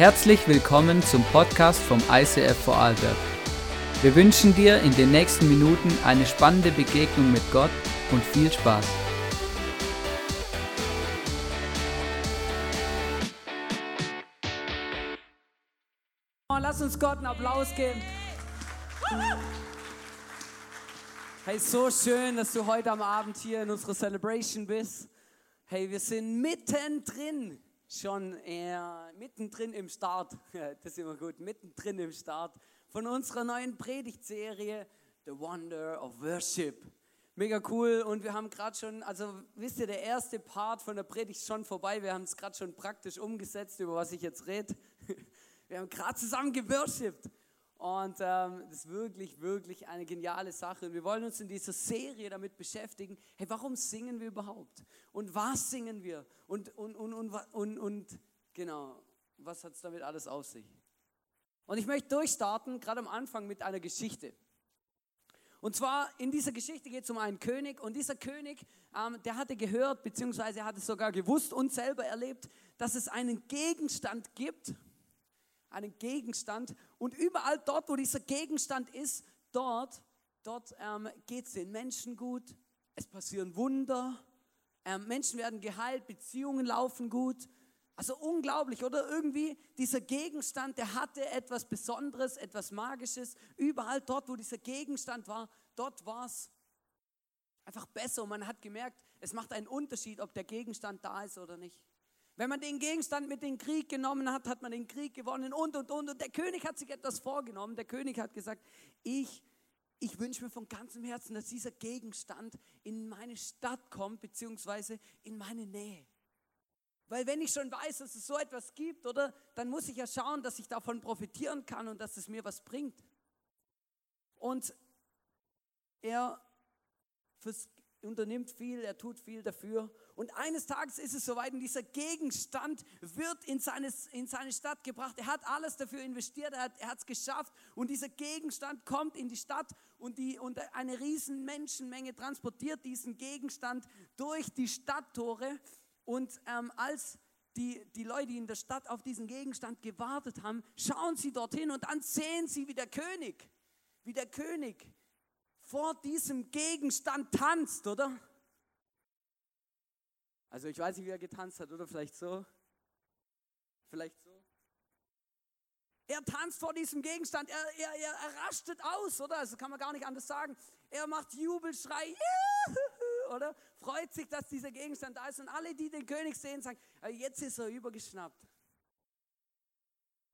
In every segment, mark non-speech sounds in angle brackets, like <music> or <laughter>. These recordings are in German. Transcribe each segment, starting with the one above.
Herzlich willkommen zum Podcast vom ICF Vorarlberg. Wir wünschen dir in den nächsten Minuten eine spannende Begegnung mit Gott und viel Spaß. Lass uns Gott einen Applaus geben. Hey, so schön, dass du heute am Abend hier in unserer Celebration bist. Hey, wir sind mittendrin, schon eher mittendrin im Start. <laughs> Das ist immer gut, mittendrin im Start von unserer neuen Predigtserie The Wonder of Worship. Mega cool und wir haben gerade schon, also wisst ihr, der erste Part von der Predigt ist schon vorbei. Wir haben es gerade schon praktisch umgesetzt, über was ich jetzt rede. <laughs> Wir haben gerade zusammen geworshipped. Und ähm, das ist wirklich, wirklich eine geniale Sache. Und wir wollen uns in dieser Serie damit beschäftigen, hey, warum singen wir überhaupt? Und was singen wir? Und, und, und, und, und, und genau, was hat es damit alles auf sich? Und ich möchte durchstarten, gerade am Anfang, mit einer Geschichte. Und zwar in dieser Geschichte geht es um einen König und dieser König, ähm, der hatte gehört, beziehungsweise er hatte sogar gewusst und selber erlebt, dass es einen Gegenstand gibt, einen Gegenstand. Und überall dort, wo dieser Gegenstand ist, dort, dort ähm, geht es den Menschen gut. Es passieren Wunder. Ähm, Menschen werden geheilt, Beziehungen laufen gut. Also unglaublich, oder? Irgendwie dieser Gegenstand, der hatte etwas Besonderes, etwas Magisches. Überall dort, wo dieser Gegenstand war, dort war es einfach besser. Und man hat gemerkt, es macht einen Unterschied, ob der Gegenstand da ist oder nicht. Wenn man den Gegenstand mit den Krieg genommen hat, hat man den Krieg gewonnen und, und, und. Und der König hat sich etwas vorgenommen. Der König hat gesagt, ich, ich wünsche mir von ganzem Herzen, dass dieser Gegenstand in meine Stadt kommt, beziehungsweise in meine Nähe. Weil wenn ich schon weiß, dass es so etwas gibt, oder, dann muss ich ja schauen, dass ich davon profitieren kann und dass es mir was bringt. Und er unternimmt viel, er tut viel dafür. Und eines Tages ist es soweit und dieser Gegenstand wird in seine, in seine Stadt gebracht. Er hat alles dafür investiert, er hat es geschafft und dieser Gegenstand kommt in die Stadt und, die, und eine riesen Menschenmenge transportiert diesen Gegenstand durch die Stadttore. Und ähm, als die, die Leute in der Stadt auf diesen Gegenstand gewartet haben, schauen sie dorthin und dann sehen sie, wie der König, wie der König vor diesem Gegenstand tanzt, oder? Also ich weiß nicht, wie er getanzt hat, oder vielleicht so. Vielleicht so. Er tanzt vor diesem Gegenstand, er, er, er, er rastet aus, oder? Also kann man gar nicht anders sagen. Er macht Jubelschrei, <laughs> oder? Freut sich, dass dieser Gegenstand da ist. Und alle, die den König sehen, sagen, jetzt ist er übergeschnappt.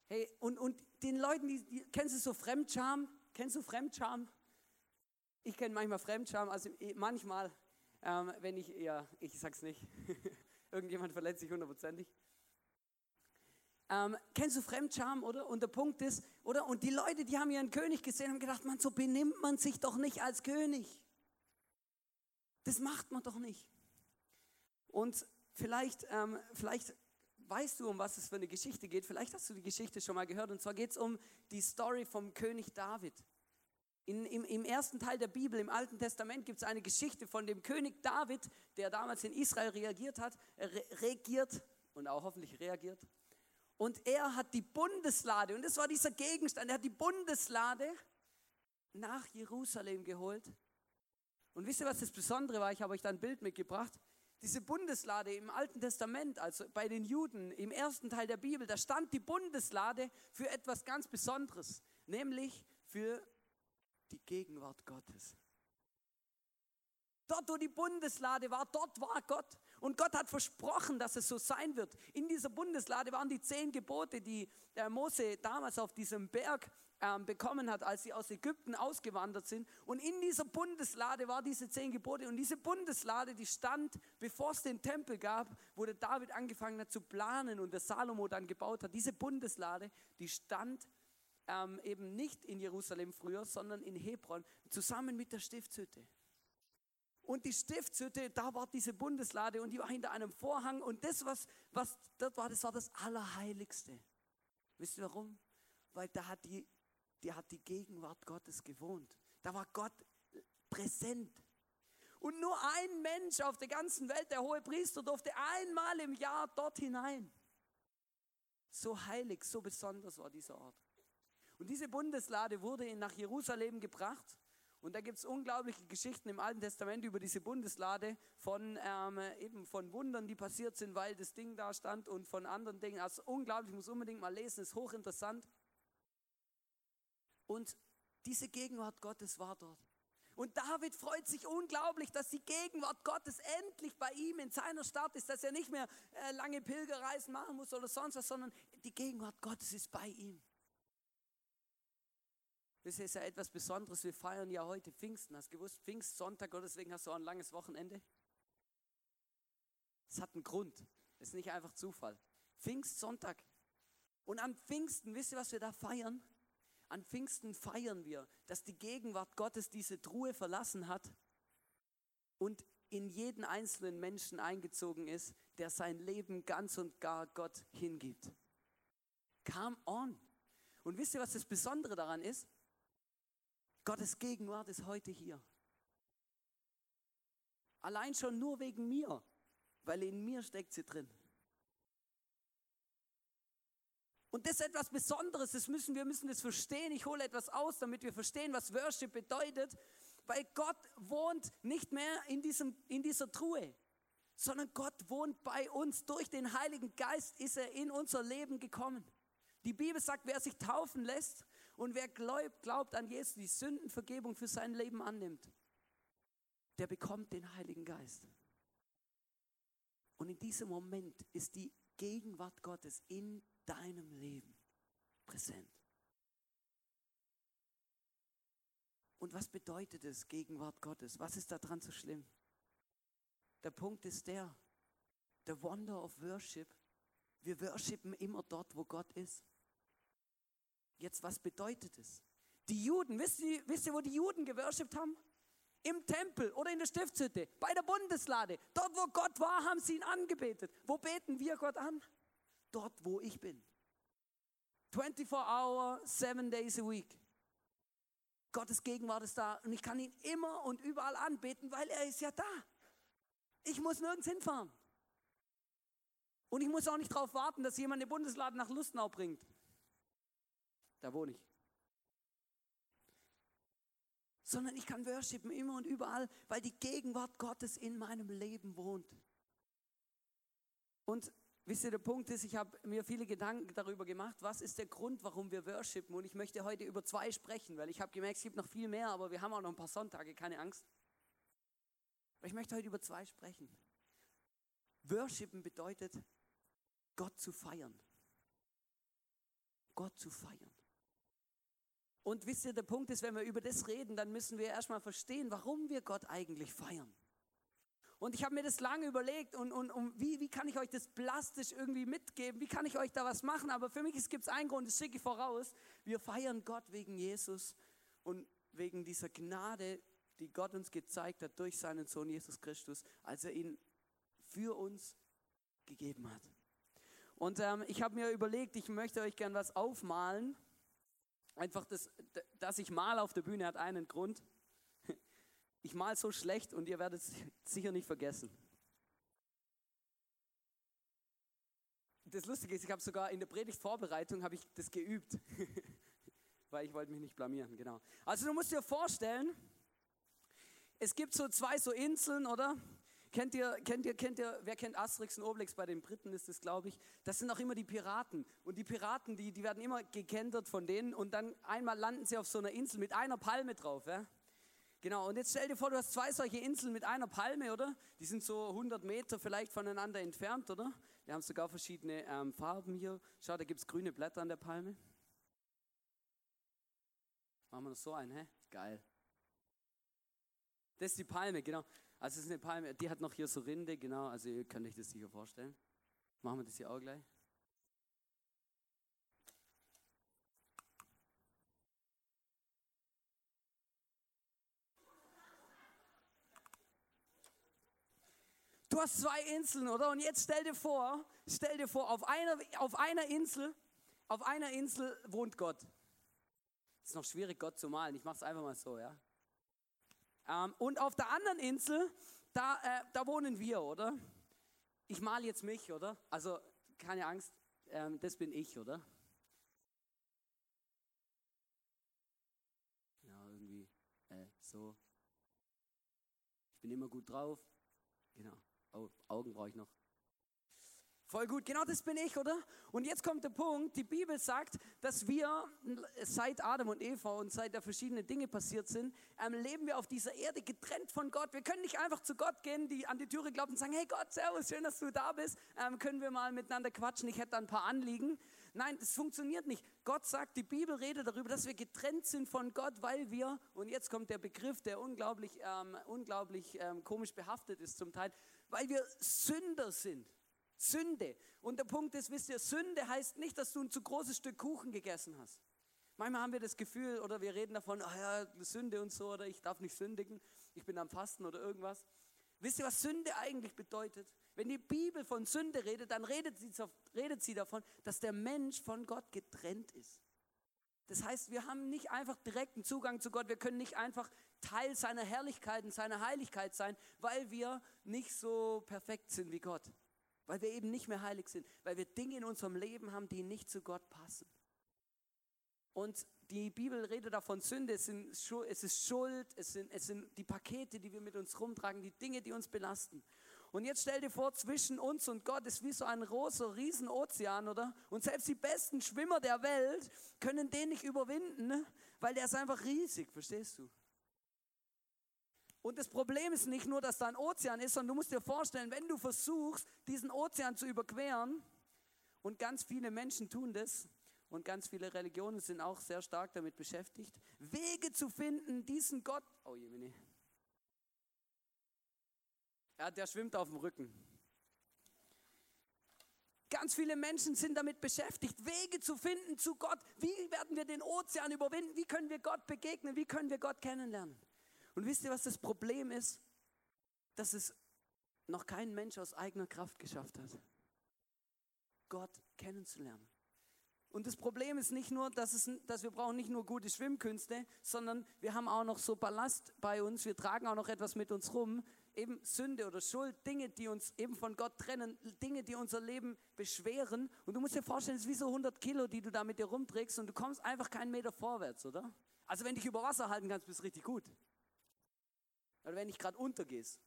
Hey, und, und den Leuten, die, die kennst du so Fremdscham? Kennst du Fremdscham? Ich kenne manchmal Fremdscham, also eh, manchmal, ähm, wenn ich, ja, ich sag's nicht, <laughs> irgendjemand verletzt sich hundertprozentig. Ähm, kennst du Fremdscham, oder? Und der Punkt ist, oder? Und die Leute, die haben ihren König gesehen, haben gedacht, man, so benimmt man sich doch nicht als König. Das macht man doch nicht. Und vielleicht, ähm, vielleicht weißt du, um was es für eine Geschichte geht. Vielleicht hast du die Geschichte schon mal gehört. Und zwar geht es um die Story vom König David. In, im, Im ersten Teil der Bibel, im Alten Testament, gibt es eine Geschichte von dem König David, der damals in Israel reagiert hat, re regiert und auch hoffentlich reagiert. Und er hat die Bundeslade, und das war dieser Gegenstand, er hat die Bundeslade nach Jerusalem geholt. Und wisst ihr, was das Besondere war? Ich habe euch da ein Bild mitgebracht. Diese Bundeslade im Alten Testament, also bei den Juden im ersten Teil der Bibel, da stand die Bundeslade für etwas ganz Besonderes, nämlich für die Gegenwart Gottes. Dort, wo die Bundeslade war, dort war Gott. Und Gott hat versprochen, dass es so sein wird. In dieser Bundeslade waren die zehn Gebote, die der Mose damals auf diesem Berg ähm, bekommen hat, als sie aus Ägypten ausgewandert sind. Und in dieser Bundeslade war diese zehn Gebote. Und diese Bundeslade, die stand, bevor es den Tempel gab, wo der David angefangen hat zu planen und der Salomo dann gebaut hat. Diese Bundeslade, die stand ähm, eben nicht in Jerusalem früher, sondern in Hebron, zusammen mit der Stiftshütte. Und die Stiftshütte, da war diese Bundeslade und die war hinter einem Vorhang. Und das, was, was dort war, das war das Allerheiligste. Wisst ihr warum? Weil da hat die, die hat die Gegenwart Gottes gewohnt. Da war Gott präsent. Und nur ein Mensch auf der ganzen Welt, der hohe Priester, durfte einmal im Jahr dort hinein. So heilig, so besonders war dieser Ort. Und diese Bundeslade wurde nach Jerusalem gebracht. Und da gibt es unglaubliche Geschichten im Alten Testament über diese Bundeslade von ähm, eben von Wundern, die passiert sind, weil das Ding da stand und von anderen Dingen. Also unglaublich, ich muss unbedingt mal lesen, ist hochinteressant. Und diese Gegenwart Gottes war dort. Und David freut sich unglaublich, dass die Gegenwart Gottes endlich bei ihm in seiner Stadt ist, dass er nicht mehr äh, lange Pilgerreisen machen muss oder sonst was, sondern die Gegenwart Gottes ist bei ihm. Das ist ja etwas Besonderes. Wir feiern ja heute Pfingsten. Hast du gewusst, Pfingstsonntag, oder deswegen hast du auch ein langes Wochenende? Es hat einen Grund. Es ist nicht einfach Zufall. Pfingstsonntag. Und am Pfingsten, wisst ihr, was wir da feiern? An Pfingsten feiern wir, dass die Gegenwart Gottes diese Truhe verlassen hat und in jeden einzelnen Menschen eingezogen ist, der sein Leben ganz und gar Gott hingibt. Come on. Und wisst ihr, was das Besondere daran ist? Gottes Gegenwart ist heute hier. Allein schon nur wegen mir, weil in mir steckt sie drin. Und das ist etwas Besonderes, das müssen wir müssen das verstehen. Ich hole etwas aus, damit wir verstehen, was Worship bedeutet, weil Gott wohnt nicht mehr in, diesem, in dieser Truhe, sondern Gott wohnt bei uns. Durch den Heiligen Geist ist er in unser Leben gekommen. Die Bibel sagt, wer sich taufen lässt und wer glaubt, glaubt an Jesus, die Sündenvergebung für sein Leben annimmt, der bekommt den Heiligen Geist. Und in diesem Moment ist die Gegenwart Gottes in deinem Leben präsent. Und was bedeutet es, Gegenwart Gottes? Was ist daran so schlimm? Der Punkt ist der, the wonder of worship. Wir worshipen immer dort, wo Gott ist. Jetzt, was bedeutet es? Die Juden, wisst ihr, wisst ihr wo die Juden geworshipt haben? Im Tempel oder in der Stiftshütte, bei der Bundeslade. Dort, wo Gott war, haben sie ihn angebetet. Wo beten wir Gott an? dort, wo ich bin. 24 hour, 7 days a week. Gottes Gegenwart ist da und ich kann ihn immer und überall anbeten, weil er ist ja da. Ich muss nirgends hinfahren. Und ich muss auch nicht darauf warten, dass jemand den Bundesladen nach Lustenau bringt. Da wohne ich. Sondern ich kann worshipen immer und überall, weil die Gegenwart Gottes in meinem Leben wohnt. Und Wisst ihr, der Punkt ist, ich habe mir viele Gedanken darüber gemacht, was ist der Grund, warum wir worshipen. Und ich möchte heute über zwei sprechen, weil ich habe gemerkt, es gibt noch viel mehr, aber wir haben auch noch ein paar Sonntage, keine Angst. Aber ich möchte heute über zwei sprechen. Worshipen bedeutet, Gott zu feiern. Gott zu feiern. Und wisst ihr, der Punkt ist, wenn wir über das reden, dann müssen wir erstmal verstehen, warum wir Gott eigentlich feiern. Und ich habe mir das lange überlegt und, und, und wie, wie kann ich euch das plastisch irgendwie mitgeben? Wie kann ich euch da was machen? Aber für mich gibt es einen Grund, das schicke ich voraus. Wir feiern Gott wegen Jesus und wegen dieser Gnade, die Gott uns gezeigt hat durch seinen Sohn Jesus Christus, als er ihn für uns gegeben hat. Und ähm, ich habe mir überlegt, ich möchte euch gern was aufmalen. Einfach, das, dass ich mal auf der Bühne hat einen Grund. <laughs> Ich mal so schlecht und ihr werdet es sicher nicht vergessen. Das Lustige ist, ich habe sogar in der Predigtvorbereitung habe ich das geübt, <laughs> weil ich wollte mich nicht blamieren, genau. Also du musst dir vorstellen, es gibt so zwei so Inseln, oder? Kennt ihr, kennt ihr, kennt ihr, wer kennt Asterix und Obelix? Bei den Briten ist es, glaube ich. Das sind auch immer die Piraten. Und die Piraten, die, die werden immer gekentert von denen und dann einmal landen sie auf so einer Insel mit einer Palme drauf. Ja? Genau, und jetzt stell dir vor, du hast zwei solche Inseln mit einer Palme, oder? Die sind so 100 Meter vielleicht voneinander entfernt, oder? Wir haben sogar verschiedene ähm, Farben hier. Schau, da gibt es grüne Blätter an der Palme. Machen wir das so ein, hä? Geil. Das ist die Palme, genau. Also es ist eine Palme, die hat noch hier so Rinde, genau. Also ihr könnt euch das sicher vorstellen. Machen wir das hier auch gleich. Du hast zwei Inseln, oder? Und jetzt stell dir vor, stell dir vor, auf einer, auf einer Insel, auf einer Insel wohnt Gott. Ist noch schwierig, Gott zu malen. Ich mache es einfach mal so, ja. Ähm, und auf der anderen Insel, da, äh, da wohnen wir, oder? Ich male jetzt mich, oder? Also keine Angst, ähm, das bin ich, oder? Ja, irgendwie äh, so. Ich bin immer gut drauf. Genau. Oh, Augen brauche ich noch. Voll gut, genau das bin ich, oder? Und jetzt kommt der Punkt, die Bibel sagt, dass wir seit Adam und Eva und seit da verschiedene Dinge passiert sind, ähm, leben wir auf dieser Erde getrennt von Gott. Wir können nicht einfach zu Gott gehen, die an die Türe glauben und sagen, hey Gott, servus, schön, dass du da bist, ähm, können wir mal miteinander quatschen, ich hätte da ein paar Anliegen. Nein, das funktioniert nicht. Gott sagt, die Bibel redet darüber, dass wir getrennt sind von Gott, weil wir, und jetzt kommt der Begriff, der unglaublich, ähm, unglaublich ähm, komisch behaftet ist zum Teil, weil wir Sünder sind. Sünde. Und der Punkt ist, wisst ihr, Sünde heißt nicht, dass du ein zu großes Stück Kuchen gegessen hast. Manchmal haben wir das Gefühl oder wir reden davon, ah ja, Sünde und so oder ich darf nicht sündigen, ich bin am Fasten oder irgendwas. Wisst ihr, was Sünde eigentlich bedeutet? Wenn die Bibel von Sünde redet, dann redet sie, redet sie davon, dass der Mensch von Gott getrennt ist. Das heißt, wir haben nicht einfach direkten Zugang zu Gott, wir können nicht einfach Teil seiner Herrlichkeit und seiner Heiligkeit sein, weil wir nicht so perfekt sind wie Gott weil wir eben nicht mehr heilig sind, weil wir Dinge in unserem Leben haben, die nicht zu Gott passen. Und die Bibel redet davon Sünde, es, es ist Schuld, es sind, es sind die Pakete, die wir mit uns rumtragen, die Dinge, die uns belasten. Und jetzt stell dir vor, zwischen uns und Gott ist wie so ein großer Riesenozean, oder? Und selbst die besten Schwimmer der Welt können den nicht überwinden, ne? weil der ist einfach riesig, verstehst du? Und das Problem ist nicht nur, dass da ein Ozean ist, sondern du musst dir vorstellen, wenn du versuchst, diesen Ozean zu überqueren, und ganz viele Menschen tun das, und ganz viele Religionen sind auch sehr stark damit beschäftigt, Wege zu finden, diesen Gott, oh je, ja, der schwimmt auf dem Rücken. Ganz viele Menschen sind damit beschäftigt, Wege zu finden zu Gott. Wie werden wir den Ozean überwinden? Wie können wir Gott begegnen? Wie können wir Gott kennenlernen? Und wisst ihr, was das Problem ist? Dass es noch kein Mensch aus eigener Kraft geschafft hat, Gott kennenzulernen. Und das Problem ist nicht nur, dass, es, dass wir brauchen nicht nur gute Schwimmkünste, sondern wir haben auch noch so Ballast bei uns, wir tragen auch noch etwas mit uns rum, eben Sünde oder Schuld, Dinge, die uns eben von Gott trennen, Dinge, die unser Leben beschweren. Und du musst dir vorstellen, es ist wie so 100 Kilo, die du da mit dir rumträgst und du kommst einfach keinen Meter vorwärts, oder? Also wenn dich über Wasser halten kannst, bist du richtig gut oder wenn ich gerade untergehst.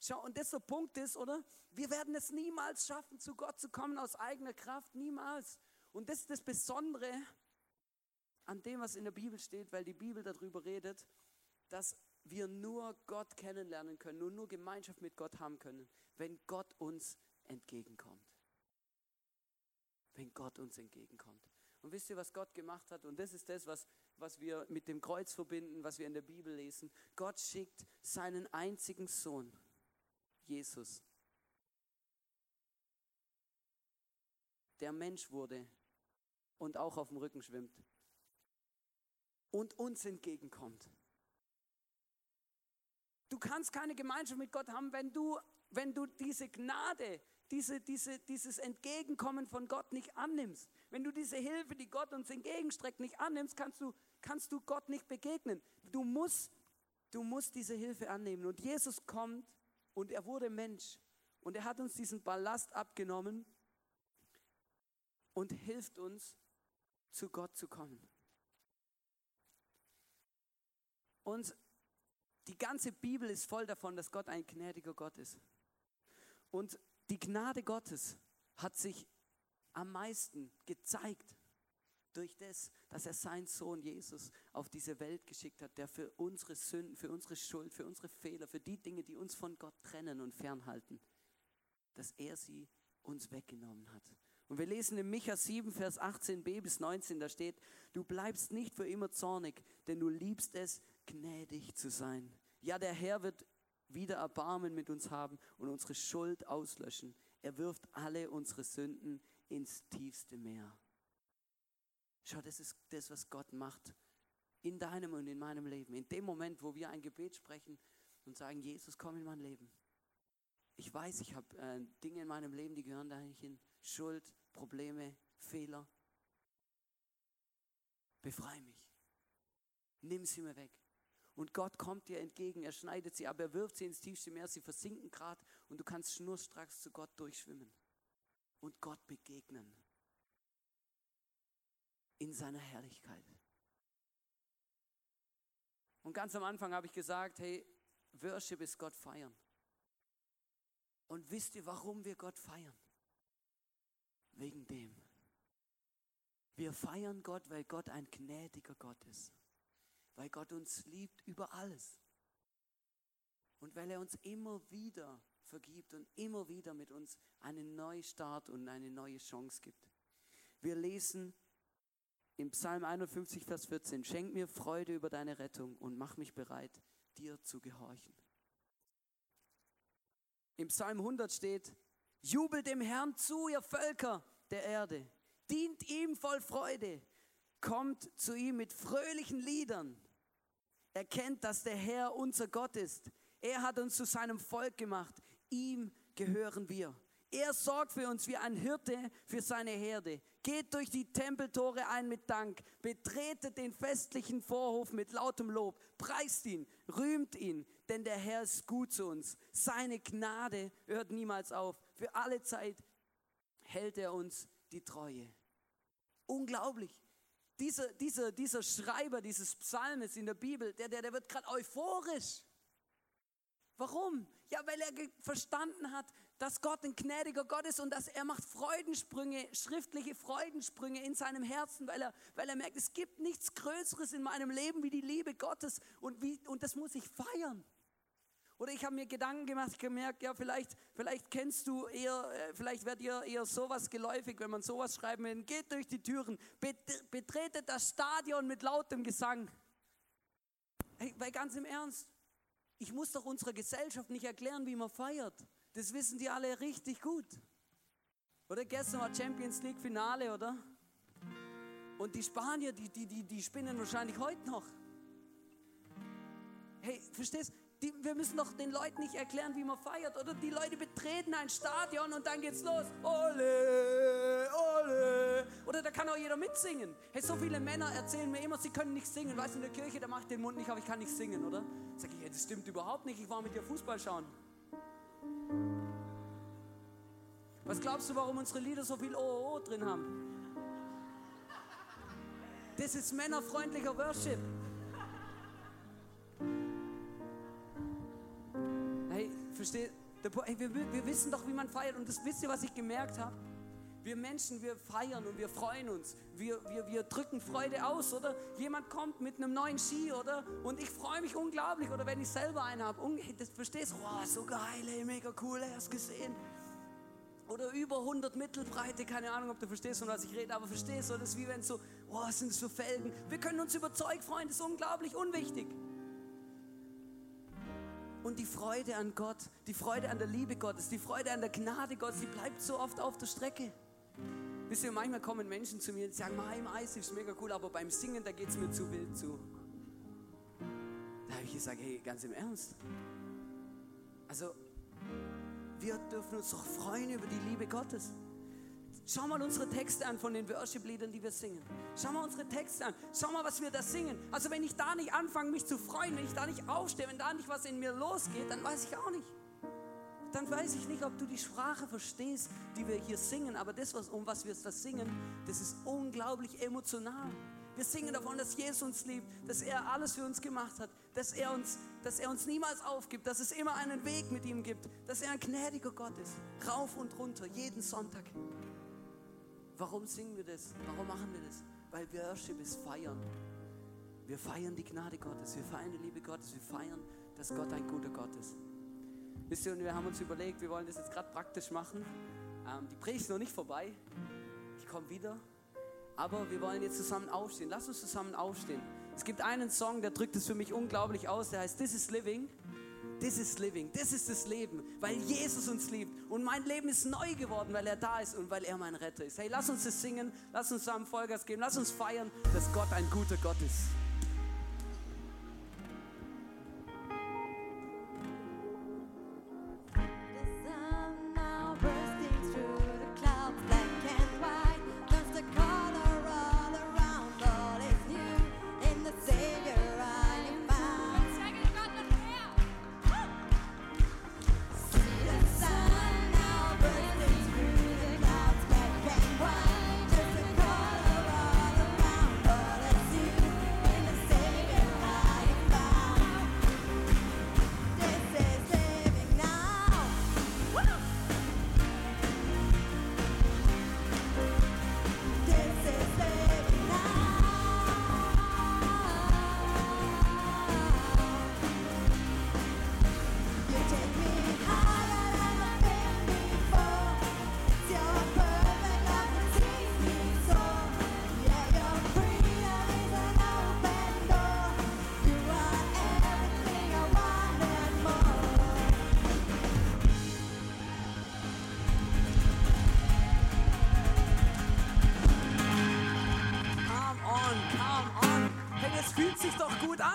Schau, und das der Punkt ist, oder? Wir werden es niemals schaffen, zu Gott zu kommen aus eigener Kraft, niemals. Und das ist das Besondere an dem, was in der Bibel steht, weil die Bibel darüber redet, dass wir nur Gott kennenlernen können, nur, nur Gemeinschaft mit Gott haben können, wenn Gott uns entgegenkommt. Wenn Gott uns entgegenkommt. Und wisst ihr, was Gott gemacht hat? Und das ist das, was, was wir mit dem Kreuz verbinden, was wir in der Bibel lesen. Gott schickt seinen einzigen Sohn, Jesus, der Mensch wurde und auch auf dem Rücken schwimmt und uns entgegenkommt. Du kannst keine Gemeinschaft mit Gott haben, wenn du, wenn du diese Gnade, diese, diese, dieses Entgegenkommen von Gott nicht annimmst. Wenn du diese Hilfe, die Gott uns entgegenstreckt, nicht annimmst, kannst du, kannst du Gott nicht begegnen. Du musst, du musst diese Hilfe annehmen. Und Jesus kommt und er wurde Mensch. Und er hat uns diesen Ballast abgenommen und hilft uns, zu Gott zu kommen. Und die ganze Bibel ist voll davon, dass Gott ein gnädiger Gott ist. Und die Gnade Gottes hat sich am meisten gezeigt durch das, dass er seinen Sohn Jesus auf diese Welt geschickt hat, der für unsere Sünden, für unsere Schuld, für unsere Fehler, für die Dinge, die uns von Gott trennen und fernhalten, dass er sie uns weggenommen hat. Und wir lesen in Micha 7, Vers 18b bis 19, da steht, du bleibst nicht für immer zornig, denn du liebst es, gnädig zu sein. Ja, der Herr wird wieder Erbarmen mit uns haben und unsere Schuld auslöschen. Er wirft alle unsere Sünden ins tiefste Meer. Schau, das ist das, was Gott macht in deinem und in meinem Leben. In dem Moment, wo wir ein Gebet sprechen und sagen, Jesus, komm in mein Leben. Ich weiß, ich habe äh, Dinge in meinem Leben, die gehören da nicht hin. Schuld, Probleme, Fehler. Befrei mich. Nimm sie mir weg. Und Gott kommt dir entgegen, er schneidet sie ab, er wirft sie ins tiefste Meer, sie versinken gerade und du kannst schnurstracks zu Gott durchschwimmen. und Gott begegnen. In seiner Herrlichkeit. Und ganz am Anfang habe ich gesagt, hey, Worship ist Gott feiern. Und wisst ihr, warum wir Gott feiern? Wegen dem. Wir feiern Gott, weil Gott ein gnädiger Gott ist. Weil Gott uns liebt über alles. Und weil er uns immer wieder vergibt und immer wieder mit uns einen Neustart und eine neue Chance gibt. Wir lesen im Psalm 51, Vers 14, Schenk mir Freude über deine Rettung und mach mich bereit, dir zu gehorchen. Im Psalm 100 steht, Jubelt dem Herrn zu, ihr Völker der Erde, dient ihm voll Freude, kommt zu ihm mit fröhlichen Liedern, erkennt, dass der Herr unser Gott ist. Er hat uns zu seinem Volk gemacht, ihm gehören wir. Er sorgt für uns wie ein Hirte für seine Herde. Geht durch die Tempeltore ein mit Dank. Betretet den festlichen Vorhof mit lautem Lob. Preist ihn, rühmt ihn, denn der Herr ist gut zu uns. Seine Gnade hört niemals auf. Für alle Zeit hält er uns die Treue. Unglaublich. Dieser, dieser, dieser Schreiber dieses Psalmes in der Bibel, der, der, der wird gerade euphorisch. Warum? Ja, weil er verstanden hat, dass Gott ein gnädiger Gott ist und dass er macht Freudensprünge, schriftliche Freudensprünge in seinem Herzen, weil er, weil er merkt, es gibt nichts Größeres in meinem Leben wie die Liebe Gottes und, wie, und das muss ich feiern. Oder ich habe mir Gedanken gemacht, gemerkt, ja, vielleicht, vielleicht kennst du eher, äh, vielleicht werdet ihr eher sowas geläufig, wenn man sowas schreiben will. Geht durch die Türen, betretet das Stadion mit lautem Gesang. Hey, weil ganz im Ernst, ich muss doch unserer Gesellschaft nicht erklären, wie man feiert. Das wissen die alle richtig gut. Oder gestern war Champions League Finale, oder? Und die Spanier, die, die, die, die spinnen wahrscheinlich heute noch. Hey, verstehst? Die, wir müssen doch den Leuten nicht erklären, wie man feiert. Oder die Leute betreten ein Stadion und dann geht's los. Ole, ole. Oder da kann auch jeder mitsingen. Hey, so viele Männer erzählen mir immer, sie können nicht singen. Weißt du, in der Kirche, da mache ich den Mund nicht, aber ich kann nicht singen, oder? Sag ich, hey, das stimmt überhaupt nicht. Ich war mit dir Fußball schauen. Was glaubst du, warum unsere Lieder so viel OOO drin haben? Das ist männerfreundlicher Worship. Hey, versteht? Hey, wir, wir wissen doch, wie man feiert. Und das wisst ihr, was ich gemerkt habe? Wir Menschen, wir feiern und wir freuen uns. Wir, wir, wir drücken Freude aus, oder? Jemand kommt mit einem neuen Ski, oder? Und ich freue mich unglaublich. Oder wenn ich selber einen habe. Das verstehst du? Wow, so geil, ey, mega cool, hast gesehen. Oder über 100 Mittelbreite, keine Ahnung, ob du verstehst, von was ich rede, aber verstehst du, das ist wie wenn so, oh, sind das für Felgen? Wir können uns überzeugen, Freunde, das ist unglaublich unwichtig. Und die Freude an Gott, die Freude an der Liebe Gottes, die Freude an der Gnade Gottes, die bleibt so oft auf der Strecke. Wisst ihr, manchmal kommen Menschen zu mir und sagen, im Eis ist mega cool, aber beim Singen, da geht es mir zu wild zu. Da habe ich gesagt, hey, ganz im Ernst. Also, wir dürfen uns doch freuen über die Liebe Gottes. Schau mal unsere Texte an von den Worship-Liedern, die wir singen. Schau mal unsere Texte an. Schau mal, was wir da singen. Also wenn ich da nicht anfange, mich zu freuen, wenn ich da nicht aufstehe, wenn da nicht was in mir losgeht, dann weiß ich auch nicht dann weiß ich nicht, ob du die Sprache verstehst, die wir hier singen. Aber das, was, um was wir das singen, das ist unglaublich emotional. Wir singen davon, dass Jesus uns liebt, dass er alles für uns gemacht hat, dass er uns, dass er uns niemals aufgibt, dass es immer einen Weg mit ihm gibt, dass er ein gnädiger Gott ist. Rauf und runter, jeden Sonntag. Warum singen wir das? Warum machen wir das? Weil Worship ist Feiern. Wir feiern die Gnade Gottes, wir feiern die Liebe Gottes, wir feiern, dass Gott ein guter Gott ist. Wisst ihr, und wir haben uns überlegt, wir wollen das jetzt gerade praktisch machen. Ähm, die Predigt ist noch nicht vorbei. Ich komme wieder. Aber wir wollen jetzt zusammen aufstehen. Lass uns zusammen aufstehen. Es gibt einen Song, der drückt es für mich unglaublich aus. Der heißt This is Living. This is Living. Das ist das Leben, weil Jesus uns liebt. Und mein Leben ist neu geworden, weil er da ist und weil er mein Retter ist. Hey, lass uns das singen. Lass uns zusammen Vollgas geben. Lass uns feiern, dass Gott ein guter Gott ist.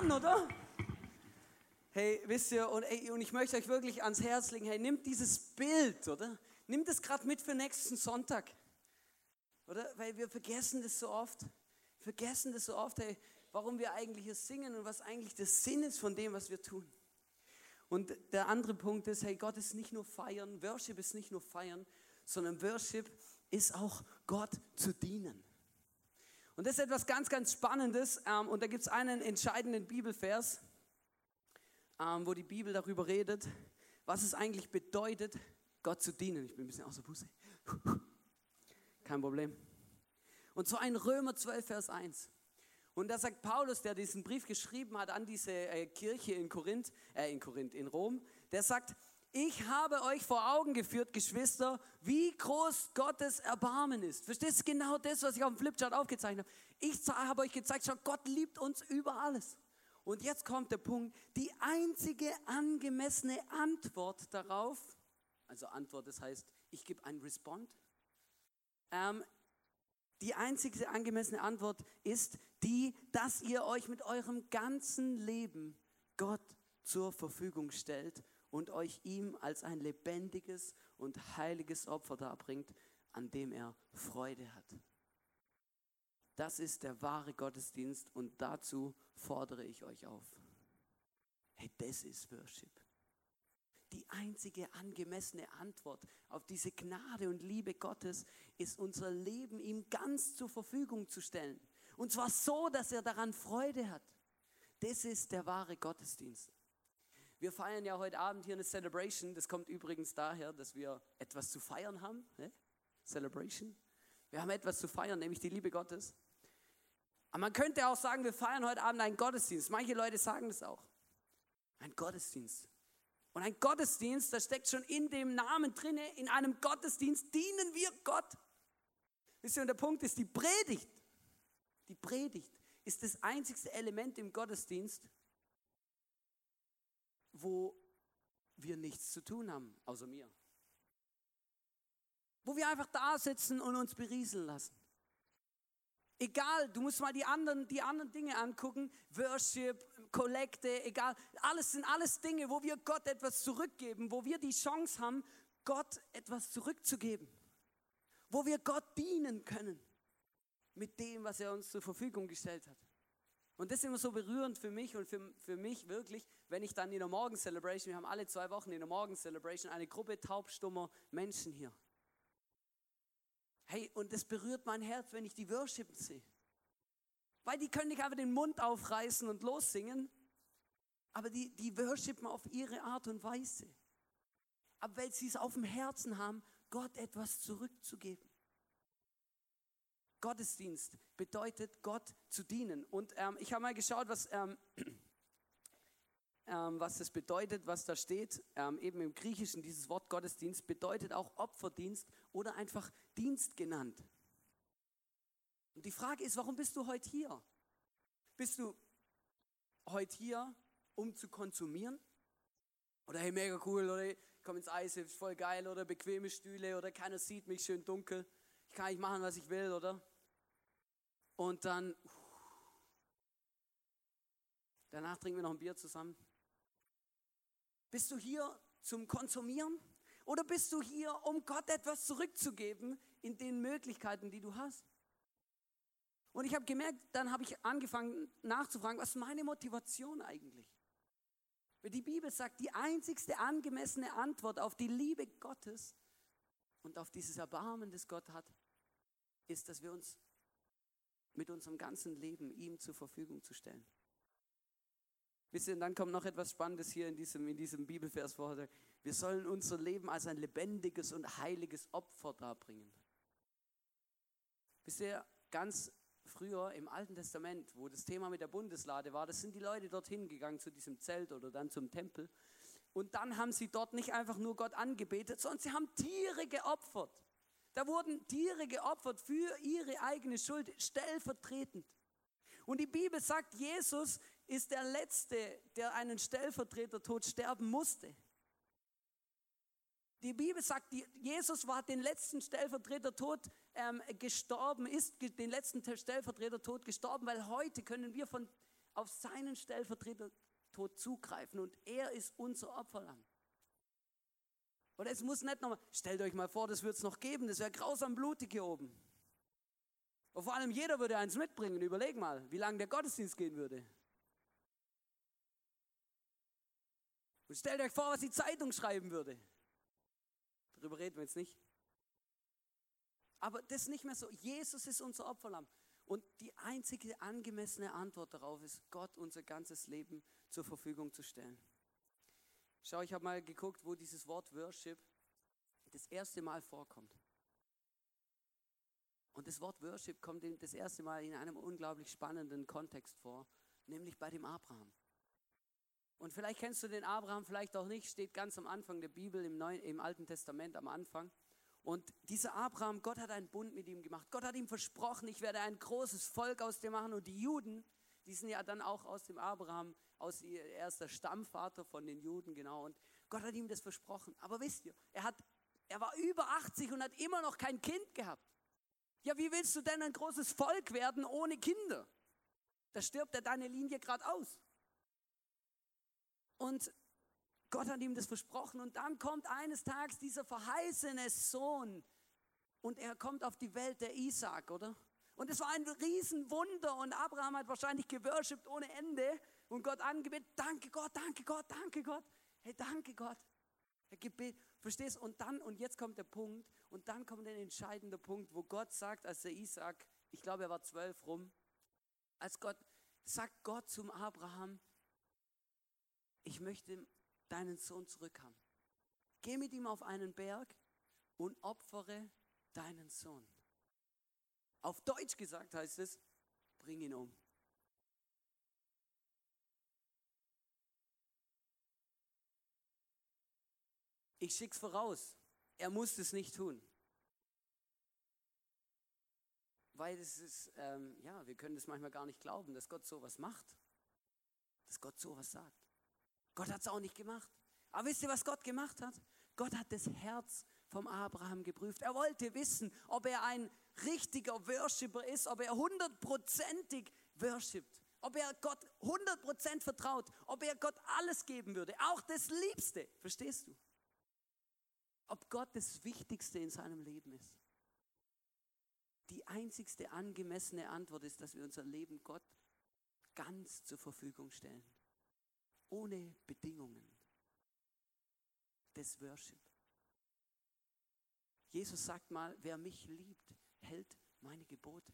An, oder? Hey, wisst ihr, und, ey, und ich möchte euch wirklich ans Herz legen, hey, nimmt dieses Bild, oder? Nimmt es gerade mit für nächsten Sonntag. Oder? Weil wir vergessen das so oft. Wir vergessen das so oft, hey, warum wir eigentlich hier singen und was eigentlich der Sinn ist von dem, was wir tun. Und der andere Punkt ist, hey, Gott ist nicht nur feiern, Worship ist nicht nur feiern, sondern Worship ist auch Gott zu dienen. Und das ist etwas ganz, ganz Spannendes. Ähm, und da gibt es einen entscheidenden Bibelvers ähm, wo die Bibel darüber redet, was es eigentlich bedeutet, Gott zu dienen. Ich bin ein bisschen außer Buße. <laughs> Kein Problem. Und zwar in Römer 12, Vers 1. Und da sagt Paulus, der diesen Brief geschrieben hat an diese äh, Kirche in Korinth, äh, in Korinth, in Rom, der sagt, ich habe euch vor Augen geführt, Geschwister, wie groß Gottes Erbarmen ist. Verstehst du genau das, was ich auf dem Flipchart aufgezeichnet habe? Ich habe euch gezeigt, schau, Gott liebt uns über alles. Und jetzt kommt der Punkt, die einzige angemessene Antwort darauf, also Antwort, das heißt, ich gebe ein Respond, ähm, die einzige angemessene Antwort ist die, dass ihr euch mit eurem ganzen Leben Gott zur Verfügung stellt und euch ihm als ein lebendiges und heiliges Opfer darbringt, an dem er Freude hat. Das ist der wahre Gottesdienst und dazu fordere ich euch auf. Hey, das ist Worship. Die einzige angemessene Antwort auf diese Gnade und Liebe Gottes ist unser Leben ihm ganz zur Verfügung zu stellen. Und zwar so, dass er daran Freude hat. Das ist der wahre Gottesdienst. Wir feiern ja heute Abend hier eine Celebration. Das kommt übrigens daher, dass wir etwas zu feiern haben. Ne? Celebration. Wir haben etwas zu feiern, nämlich die Liebe Gottes. Aber man könnte auch sagen, wir feiern heute Abend einen Gottesdienst. Manche Leute sagen das auch. Ein Gottesdienst. Und ein Gottesdienst, das steckt schon in dem Namen drinne. In einem Gottesdienst dienen wir Gott. Wisst ihr, und der Punkt ist die Predigt. Die Predigt ist das einzigste Element im Gottesdienst, wo wir nichts zu tun haben, außer mir. Wo wir einfach da sitzen und uns berieseln lassen. Egal, du musst mal die anderen, die anderen Dinge angucken, Worship, Kollekte, egal, alles sind alles Dinge, wo wir Gott etwas zurückgeben, wo wir die Chance haben, Gott etwas zurückzugeben, wo wir Gott dienen können mit dem, was er uns zur Verfügung gestellt hat. Und das ist immer so berührend für mich und für, für mich wirklich, wenn ich dann in der Morgen-Celebration, wir haben alle zwei Wochen in der Morgen-Celebration eine Gruppe taubstummer Menschen hier. Hey, und das berührt mein Herz, wenn ich die Worship sehe. Weil die können nicht einfach den Mund aufreißen und lossingen, aber die, die worshipen auf ihre Art und Weise. Aber weil sie es auf dem Herzen haben, Gott etwas zurückzugeben. Gottesdienst bedeutet, Gott zu dienen. Und ähm, ich habe mal geschaut, was ähm, ähm, was das bedeutet, was da steht. Ähm, eben im Griechischen, dieses Wort Gottesdienst bedeutet auch Opferdienst oder einfach Dienst genannt. Und die Frage ist, warum bist du heute hier? Bist du heute hier, um zu konsumieren? Oder hey, mega cool, oder ich komme ins Eis, voll geil, oder bequeme Stühle, oder keiner sieht mich, schön dunkel. Ich kann nicht machen, was ich will, oder? Und dann, danach trinken wir noch ein Bier zusammen. Bist du hier zum Konsumieren? Oder bist du hier, um Gott etwas zurückzugeben in den Möglichkeiten, die du hast? Und ich habe gemerkt, dann habe ich angefangen nachzufragen, was ist meine Motivation eigentlich? Weil die Bibel sagt, die einzigste angemessene Antwort auf die Liebe Gottes und auf dieses Erbarmen, das Gott hat, ist, dass wir uns mit unserem ganzen Leben ihm zur Verfügung zu stellen. Wisst ihr, und dann kommt noch etwas Spannendes hier in diesem, in diesem Bibelvers vor. Wir sollen unser Leben als ein lebendiges und heiliges Opfer darbringen. Wisst ihr, ganz früher im Alten Testament, wo das Thema mit der Bundeslade war, das sind die Leute dorthin gegangen zu diesem Zelt oder dann zum Tempel. Und dann haben sie dort nicht einfach nur Gott angebetet, sondern sie haben Tiere geopfert. Da wurden Tiere geopfert für ihre eigene Schuld, stellvertretend. Und die Bibel sagt, Jesus ist der Letzte, der einen Stellvertretertod sterben musste. Die Bibel sagt, Jesus war den letzten Stellvertretertod ähm, gestorben, ist den letzten Stellvertretertod gestorben, weil heute können wir von, auf seinen Stellvertretertod zugreifen und er ist unser Opferlamm. Und es muss nicht nochmal, stellt euch mal vor, das wird es noch geben, das wäre grausam blutig hier oben. Und vor allem jeder würde eins mitbringen. Überleg mal, wie lange der Gottesdienst gehen würde. Und stellt euch vor, was die Zeitung schreiben würde. Darüber reden wir jetzt nicht. Aber das ist nicht mehr so. Jesus ist unser Opferlamm. Und die einzige angemessene Antwort darauf ist, Gott unser ganzes Leben zur Verfügung zu stellen. Schau, ich habe mal geguckt, wo dieses Wort Worship das erste Mal vorkommt. Und das Wort Worship kommt das erste Mal in einem unglaublich spannenden Kontext vor, nämlich bei dem Abraham. Und vielleicht kennst du den Abraham, vielleicht auch nicht, steht ganz am Anfang der Bibel im, Neuen, im Alten Testament am Anfang. Und dieser Abraham, Gott hat einen Bund mit ihm gemacht. Gott hat ihm versprochen, ich werde ein großes Volk aus dir machen. Und die Juden, die sind ja dann auch aus dem Abraham, aus er ist der Stammvater von den Juden, genau. Und Gott hat ihm das versprochen. Aber wisst ihr, er, hat, er war über 80 und hat immer noch kein Kind gehabt. Ja, wie willst du denn ein großes Volk werden ohne Kinder? Da stirbt er deine Linie gerade aus. Und Gott hat ihm das versprochen und dann kommt eines Tages dieser verheißene Sohn und er kommt auf die Welt, der Isaac, oder? Und es war ein Riesenwunder und Abraham hat wahrscheinlich geworshipped ohne Ende und Gott angebetet, danke Gott, danke Gott, danke Gott, hey, danke Gott. Er gebet, verstehst? Und dann, und jetzt kommt der Punkt, und dann kommt ein entscheidender Punkt, wo Gott sagt, als der Isaac, ich glaube, er war zwölf rum, als Gott, sagt Gott zum Abraham, ich möchte deinen Sohn zurückhaben. Geh mit ihm auf einen Berg und opfere deinen Sohn. Auf Deutsch gesagt heißt es, bring ihn um. Ich schick's voraus. Er muss es nicht tun. Weil es ist, ähm, ja, wir können das manchmal gar nicht glauben, dass Gott sowas macht. Dass Gott sowas sagt. Gott hat es auch nicht gemacht. Aber wisst ihr, was Gott gemacht hat? Gott hat das Herz vom Abraham geprüft. Er wollte wissen, ob er ein richtiger Worshipper ist, ob er hundertprozentig worshipt, ob er Gott hundertprozent vertraut, ob er Gott alles geben würde, auch das Liebste. Verstehst du? Ob Gott das Wichtigste in seinem Leben ist. Die einzigste angemessene Antwort ist, dass wir unser Leben Gott ganz zur Verfügung stellen ohne Bedingungen. Das Worship. Jesus sagt mal, wer mich liebt, hält meine Gebote.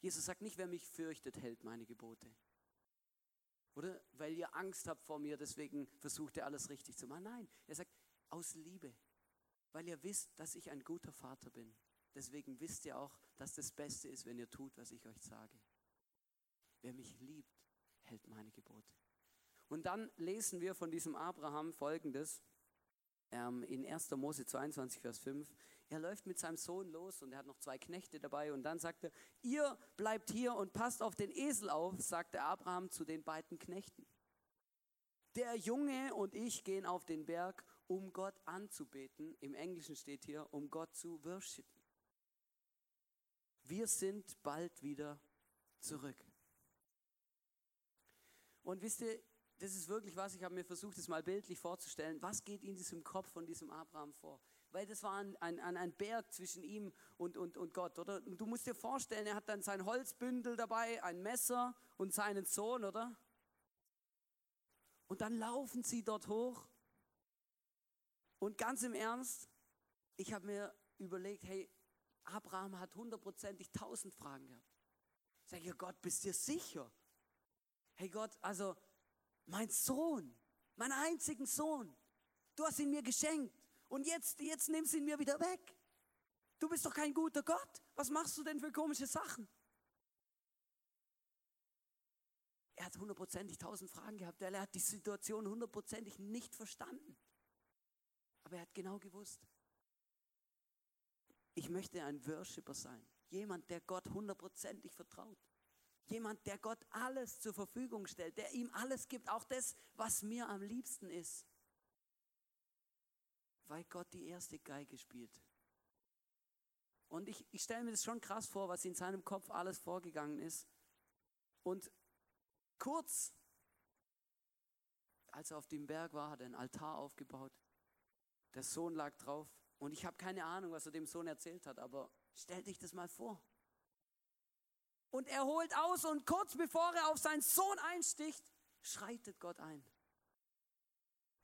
Jesus sagt nicht, wer mich fürchtet, hält meine Gebote. Oder weil ihr Angst habt vor mir, deswegen versucht ihr alles richtig zu machen. Nein, er sagt aus Liebe, weil ihr wisst, dass ich ein guter Vater bin. Deswegen wisst ihr auch, dass das Beste ist, wenn ihr tut, was ich euch sage. Wer mich liebt, hält meine Gebote. Und dann lesen wir von diesem Abraham folgendes ähm, in 1. Mose 22, Vers 5. Er läuft mit seinem Sohn los und er hat noch zwei Knechte dabei und dann sagt er, ihr bleibt hier und passt auf den Esel auf, sagte Abraham zu den beiden Knechten. Der Junge und ich gehen auf den Berg, um Gott anzubeten. Im Englischen steht hier, um Gott zu worshipen. Wir sind bald wieder zurück. Und wisst ihr, das ist wirklich was, ich habe mir versucht, das mal bildlich vorzustellen. Was geht in diesem Kopf von diesem Abraham vor? Weil das war ein, ein, ein Berg zwischen ihm und, und, und Gott, oder? Und du musst dir vorstellen, er hat dann sein Holzbündel dabei, ein Messer und seinen Sohn, oder? Und dann laufen sie dort hoch. Und ganz im Ernst, ich habe mir überlegt, hey, Abraham hat hundertprozentig tausend Fragen gehabt. Sag ich, Gott, bist du sicher? hey Gott, also mein Sohn, meinen einzigen Sohn, du hast ihn mir geschenkt und jetzt, jetzt nimmst du ihn mir wieder weg. Du bist doch kein guter Gott. Was machst du denn für komische Sachen? Er hat hundertprozentig tausend Fragen gehabt, er hat die Situation hundertprozentig nicht verstanden. Aber er hat genau gewusst, ich möchte ein Worshipper sein. Jemand, der Gott hundertprozentig vertraut. Jemand, der Gott alles zur Verfügung stellt, der ihm alles gibt, auch das, was mir am liebsten ist. Weil Gott die erste Geige spielt. Und ich, ich stelle mir das schon krass vor, was in seinem Kopf alles vorgegangen ist. Und Kurz, als er auf dem Berg war, hat er einen Altar aufgebaut. Der Sohn lag drauf. Und ich habe keine Ahnung, was er dem Sohn erzählt hat, aber stell dich das mal vor. Und er holt aus und kurz bevor er auf seinen Sohn einsticht, schreitet Gott ein.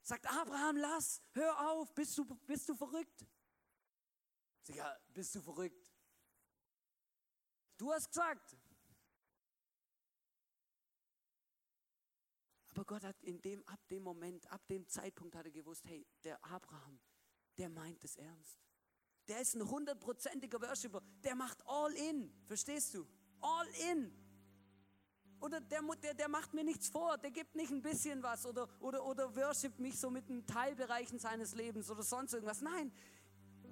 Sagt Abraham, lass, hör auf, bist du, bist du verrückt? Sag, ja, bist du verrückt? Du hast gesagt. Aber Gott hat in dem, ab dem Moment, ab dem Zeitpunkt hat er gewusst, hey, der Abraham, der meint es ernst. Der ist ein hundertprozentiger Worshipper, der macht all in, verstehst du? All in. Oder der, der, der macht mir nichts vor, der gibt nicht ein bisschen was oder, oder, oder worship mich so mit den Teilbereichen seines Lebens oder sonst irgendwas. Nein,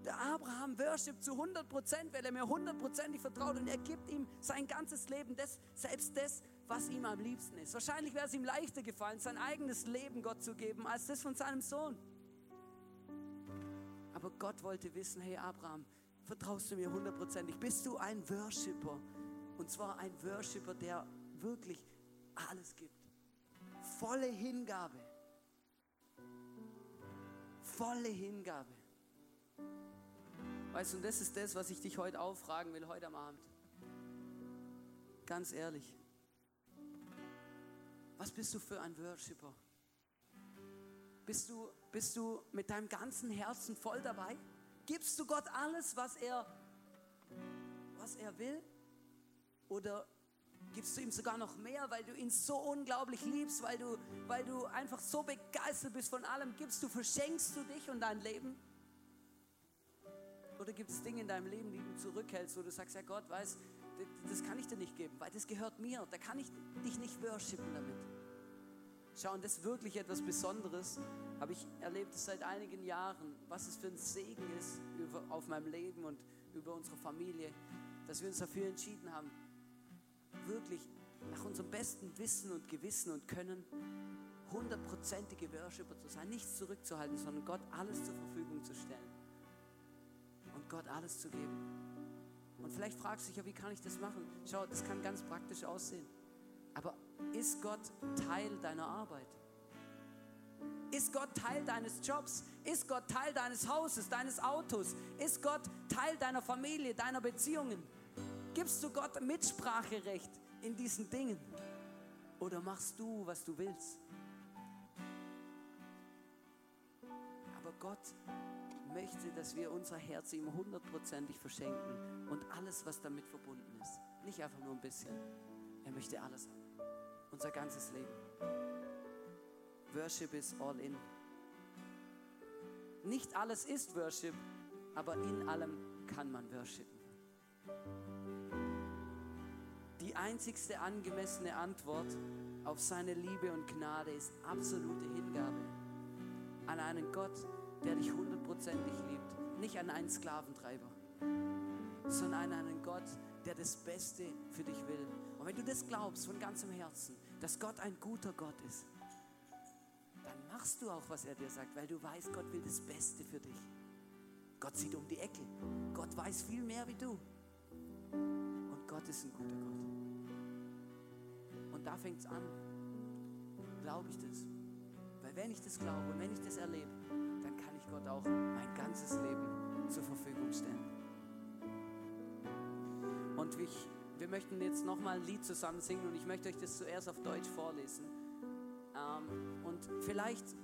der Abraham worship zu 100 Prozent, weil er mir hundertprozentig vertraut und er gibt ihm sein ganzes Leben, das, selbst das, was ihm am liebsten ist. Wahrscheinlich wäre es ihm leichter gefallen, sein eigenes Leben Gott zu geben, als das von seinem Sohn. Aber Gott wollte wissen, hey Abraham, vertraust du mir hundertprozentig? Bist du ein Worshipper? Und zwar ein Worshipper, der wirklich alles gibt. Volle Hingabe. Volle Hingabe. Weißt du, und das ist das, was ich dich heute auffragen will, heute am Abend. Ganz ehrlich. Was bist du für ein Worshipper? Bist du, bist du mit deinem ganzen Herzen voll dabei? Gibst du Gott alles, was er, was er will? Oder gibst du ihm sogar noch mehr, weil du ihn so unglaublich liebst, weil du, weil du einfach so begeistert bist von allem? Gibst du, verschenkst du dich und dein Leben? Oder gibt es Dinge in deinem Leben, die du zurückhältst, wo du sagst, ja Gott, weiß, das kann ich dir nicht geben, weil das gehört mir. Da kann ich dich nicht worshipen damit. Schau, und das ist wirklich etwas Besonderes. Habe ich erlebt seit einigen Jahren, was es für ein Segen ist über, auf meinem Leben und über unsere Familie, dass wir uns dafür entschieden haben, wirklich nach unserem besten Wissen und Gewissen und Können hundertprozentige Worshipper zu sein, nichts zurückzuhalten, sondern Gott alles zur Verfügung zu stellen und Gott alles zu geben. Und vielleicht fragst du dich ja, wie kann ich das machen? Schau, das kann ganz praktisch aussehen. Aber ist Gott Teil deiner Arbeit? Ist Gott Teil deines Jobs? Ist Gott Teil deines Hauses, deines Autos? Ist Gott Teil deiner Familie, deiner Beziehungen? Gibst du Gott Mitspracherecht in diesen Dingen? Oder machst du, was du willst? Aber Gott möchte, dass wir unser Herz ihm hundertprozentig verschenken und alles, was damit verbunden ist. Nicht einfach nur ein bisschen. Er möchte alles haben. Unser ganzes Leben. Worship is all in. Nicht alles ist Worship, aber in allem kann man worshipen. Die einzigste angemessene Antwort auf seine Liebe und Gnade ist absolute Hingabe an einen Gott, der dich hundertprozentig liebt. Nicht an einen Sklaventreiber, sondern an einen Gott, der das Beste für dich will. Und wenn du das glaubst von ganzem Herzen, dass Gott ein guter Gott ist, dann machst du auch, was er dir sagt, weil du weißt, Gott will das Beste für dich. Gott sieht um die Ecke. Gott weiß viel mehr wie du. Und Gott ist ein guter Gott. Und da fängt es an. Glaube ich das? Weil wenn ich das glaube und wenn ich das erlebe, dann kann ich Gott auch mein ganzes Leben zur Verfügung stellen. Und ich, wir möchten jetzt nochmal ein Lied zusammen singen und ich möchte euch das zuerst auf Deutsch vorlesen. Ähm, und vielleicht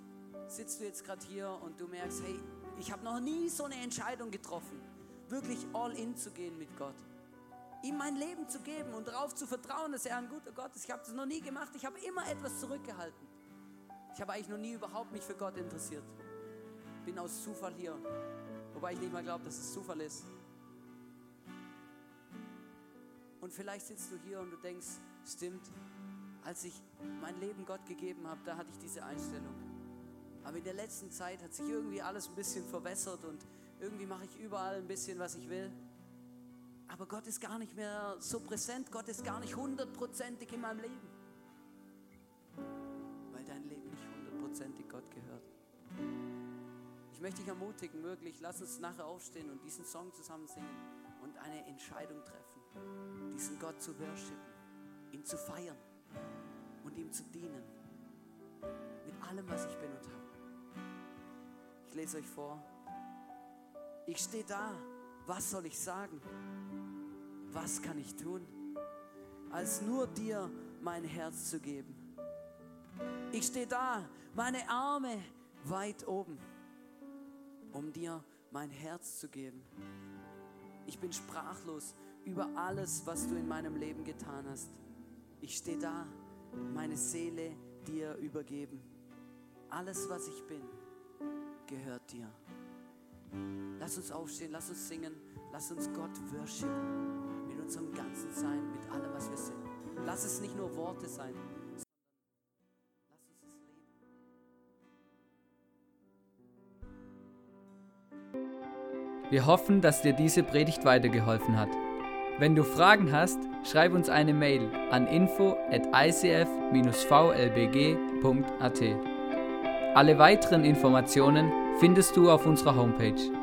sitzt du jetzt gerade hier und du merkst, hey, ich habe noch nie so eine Entscheidung getroffen, wirklich all in zu gehen mit Gott. Ihm mein Leben zu geben und darauf zu vertrauen, dass er ein guter Gott ist. Ich habe das noch nie gemacht. Ich habe immer etwas zurückgehalten. Ich habe eigentlich noch nie überhaupt mich für Gott interessiert. Bin aus Zufall hier. Wobei ich nicht mal glaube, dass es Zufall ist. Und vielleicht sitzt du hier und du denkst, stimmt, als ich mein Leben Gott gegeben habe, da hatte ich diese Einstellung. Aber in der letzten Zeit hat sich irgendwie alles ein bisschen verwässert und irgendwie mache ich überall ein bisschen, was ich will. Aber Gott ist gar nicht mehr so präsent, Gott ist gar nicht hundertprozentig in meinem Leben. Weil dein Leben nicht hundertprozentig Gott gehört. Ich möchte dich ermutigen, wirklich, lass uns nachher aufstehen und diesen Song zusammen singen und eine Entscheidung treffen, diesen Gott zu worshipen, ihn zu feiern und ihm zu dienen. Mit allem, was ich bin und habe. Ich lese euch vor. Ich stehe da. Was soll ich sagen? Was kann ich tun? Als nur dir mein Herz zu geben. Ich stehe da, meine Arme weit oben, um dir mein Herz zu geben. Ich bin sprachlos über alles, was du in meinem Leben getan hast. Ich stehe da, meine Seele dir übergeben. Alles, was ich bin, gehört dir. Lass uns aufstehen, lass uns singen, lass uns Gott worshipen unserem ganzen Sein, mit allem, was wir sind. Lass es nicht nur Worte sein. Wir hoffen, dass dir diese Predigt weitergeholfen hat. Wenn du Fragen hast, schreib uns eine Mail an info at icf-vlbg.at. Alle weiteren Informationen findest du auf unserer Homepage